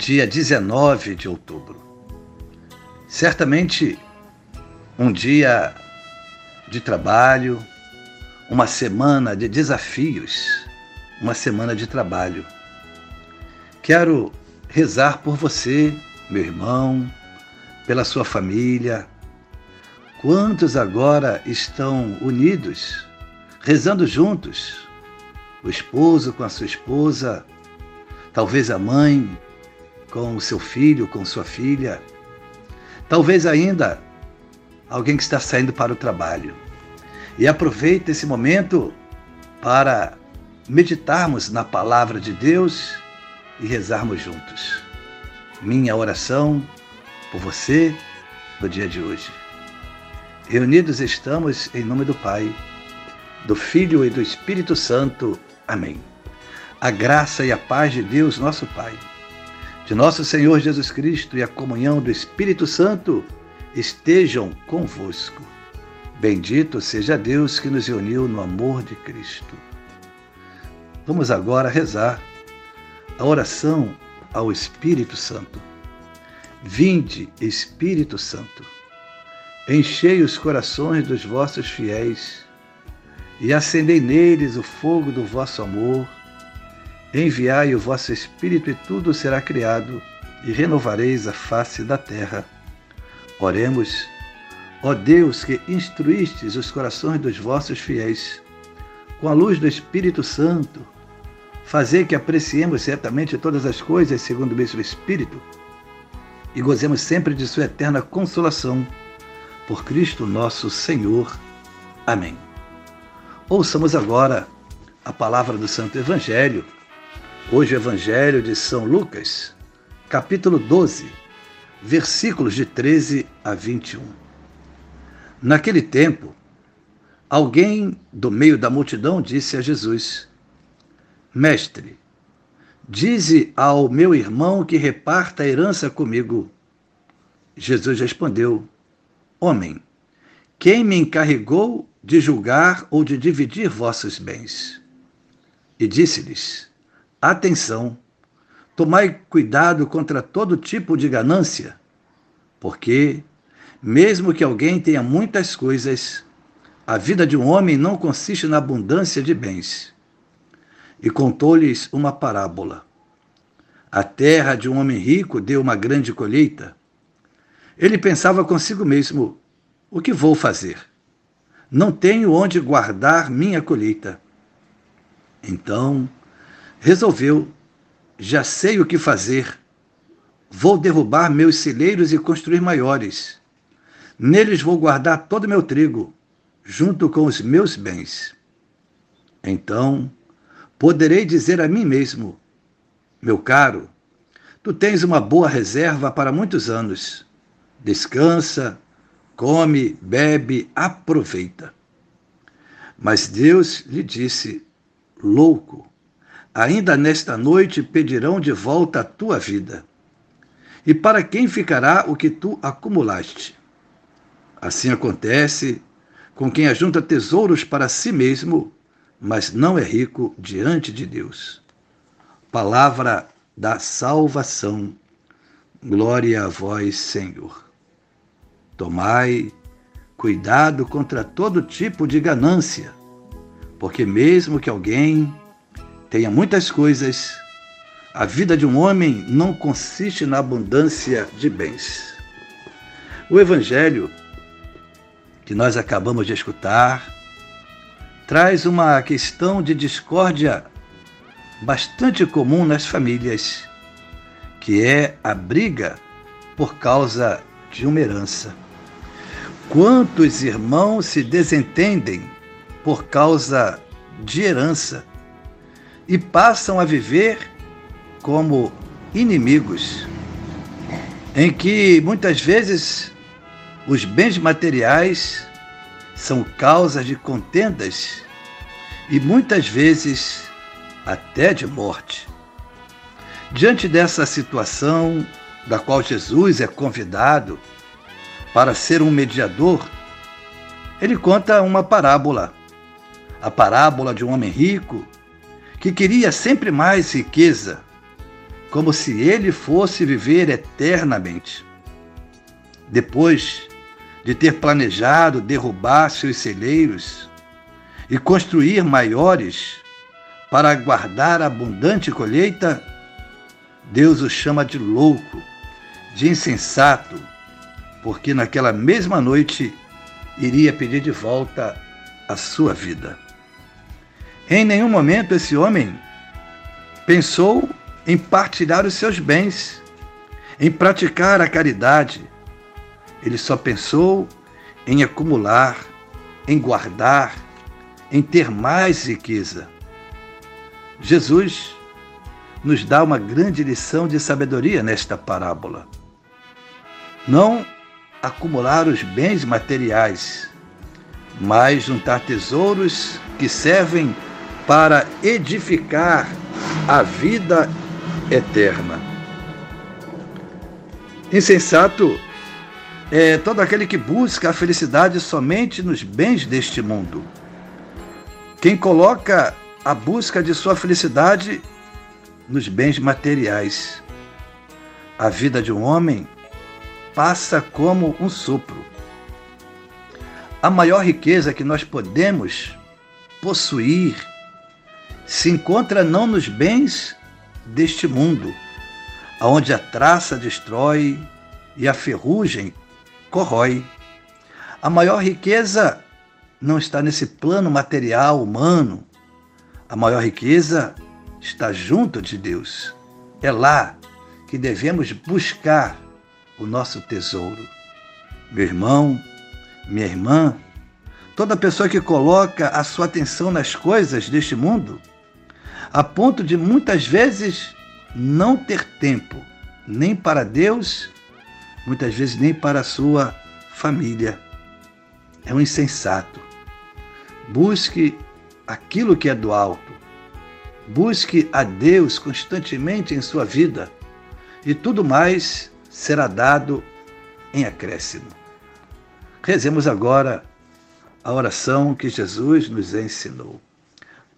dia 19 de outubro. Certamente um dia de trabalho, uma semana de desafios, uma semana de trabalho. Quero rezar por você, meu irmão, pela sua família. Quantos agora estão unidos, rezando juntos? O esposo com a sua esposa, talvez a mãe com o seu filho, com sua filha, talvez ainda alguém que está saindo para o trabalho. E aproveita esse momento para meditarmos na palavra de Deus e rezarmos juntos. Minha oração por você no dia de hoje. Reunidos estamos em nome do Pai, do Filho e do Espírito Santo. Amém. A graça e a paz de Deus, nosso Pai de nosso Senhor Jesus Cristo e a comunhão do Espírito Santo estejam convosco. Bendito seja Deus que nos uniu no amor de Cristo. Vamos agora rezar a oração ao Espírito Santo. Vinde, Espírito Santo, enchei os corações dos vossos fiéis e acendei neles o fogo do vosso amor Enviai o vosso Espírito e tudo será criado, e renovareis a face da terra. Oremos, ó Deus que instruístes os corações dos vossos fiéis, com a luz do Espírito Santo, fazei que apreciemos certamente todas as coisas segundo o mesmo Espírito e gozemos sempre de Sua eterna consolação. Por Cristo nosso Senhor. Amém. Ouçamos agora a palavra do Santo Evangelho Hoje, Evangelho de São Lucas, capítulo 12, versículos de 13 a 21. Naquele tempo, alguém do meio da multidão disse a Jesus: Mestre, dize ao meu irmão que reparta a herança comigo. Jesus respondeu: Homem, quem me encarregou de julgar ou de dividir vossos bens? E disse-lhes: Atenção! Tomai cuidado contra todo tipo de ganância, porque, mesmo que alguém tenha muitas coisas, a vida de um homem não consiste na abundância de bens. E contou-lhes uma parábola. A terra de um homem rico deu uma grande colheita. Ele pensava consigo mesmo: o que vou fazer? Não tenho onde guardar minha colheita. Então, resolveu: já sei o que fazer. Vou derrubar meus celeiros e construir maiores. Neles vou guardar todo o meu trigo, junto com os meus bens. Então poderei dizer a mim mesmo: Meu caro, tu tens uma boa reserva para muitos anos. Descansa, come, bebe, aproveita. Mas Deus lhe disse: Louco, ainda nesta noite pedirão de volta a tua vida. E para quem ficará o que tu acumulaste? Assim acontece com quem ajunta tesouros para si mesmo, mas não é rico diante de Deus. Palavra da salvação. Glória a vós, Senhor. Tomai cuidado contra todo tipo de ganância, porque mesmo que alguém tenha muitas coisas, a vida de um homem não consiste na abundância de bens. O Evangelho que nós acabamos de escutar traz uma questão de discórdia bastante comum nas famílias, que é a briga por causa de uma herança. Quantos irmãos se desentendem por causa de herança? E passam a viver como inimigos. em que muitas vezes os bens materiais são causas de contendas e muitas vezes até de morte. Diante dessa situação, da qual Jesus é convidado para ser um mediador, ele conta uma parábola. A parábola de um homem rico que queria sempre mais riqueza, como se ele fosse viver eternamente. Depois de ter planejado derrubar seus celeiros e construir maiores para guardar a abundante colheita, Deus o chama de louco, de insensato, porque naquela mesma noite iria pedir de volta a sua vida. Em nenhum momento esse homem pensou em partilhar os seus bens, em praticar a caridade. Ele só pensou em acumular, em guardar, em ter mais riqueza. Jesus nos dá uma grande lição de sabedoria nesta parábola. Não acumular os bens materiais, mas juntar tesouros que servem para edificar a vida eterna. Insensato é todo aquele que busca a felicidade somente nos bens deste mundo. Quem coloca a busca de sua felicidade nos bens materiais. A vida de um homem passa como um sopro. A maior riqueza que nós podemos possuir se encontra não nos bens deste mundo, aonde a traça destrói e a ferrugem corrói. A maior riqueza não está nesse plano material humano. A maior riqueza está junto de Deus. É lá que devemos buscar o nosso tesouro. Meu irmão, minha irmã, toda pessoa que coloca a sua atenção nas coisas deste mundo, a ponto de muitas vezes não ter tempo nem para Deus, muitas vezes nem para a sua família. É um insensato. Busque aquilo que é do alto, Busque a Deus constantemente em sua vida e tudo mais será dado em acréscimo. Rezemos agora a oração que Jesus nos ensinou.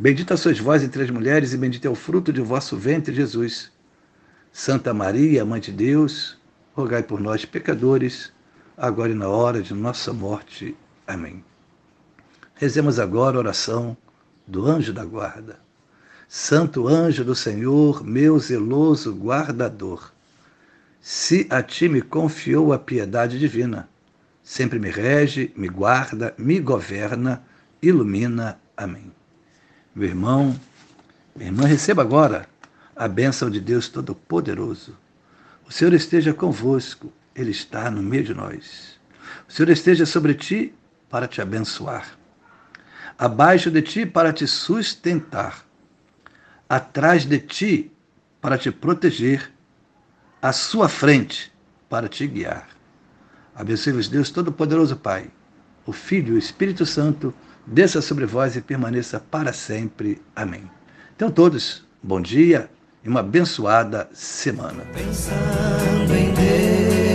Bendita sois vós entre as mulheres, e bendito é o fruto de vosso ventre, Jesus. Santa Maria, Mãe de Deus, rogai por nós, pecadores, agora e na hora de nossa morte. Amém. Rezemos agora a oração do anjo da guarda. Santo anjo do Senhor, meu zeloso guardador, se a ti me confiou a piedade divina, sempre me rege, me guarda, me governa, ilumina. Amém. Meu irmão, minha irmã, receba agora a bênção de Deus Todo-Poderoso. O Senhor esteja convosco, Ele está no meio de nós. O Senhor esteja sobre ti para te abençoar, abaixo de ti para te sustentar atrás de ti para te proteger, à sua frente para te guiar. Abençoe-vos Deus Todo-Poderoso Pai, o Filho e o Espírito Santo, desça sobre vós e permaneça para sempre. Amém. Então todos, bom dia e uma abençoada semana. Pensando em Deus,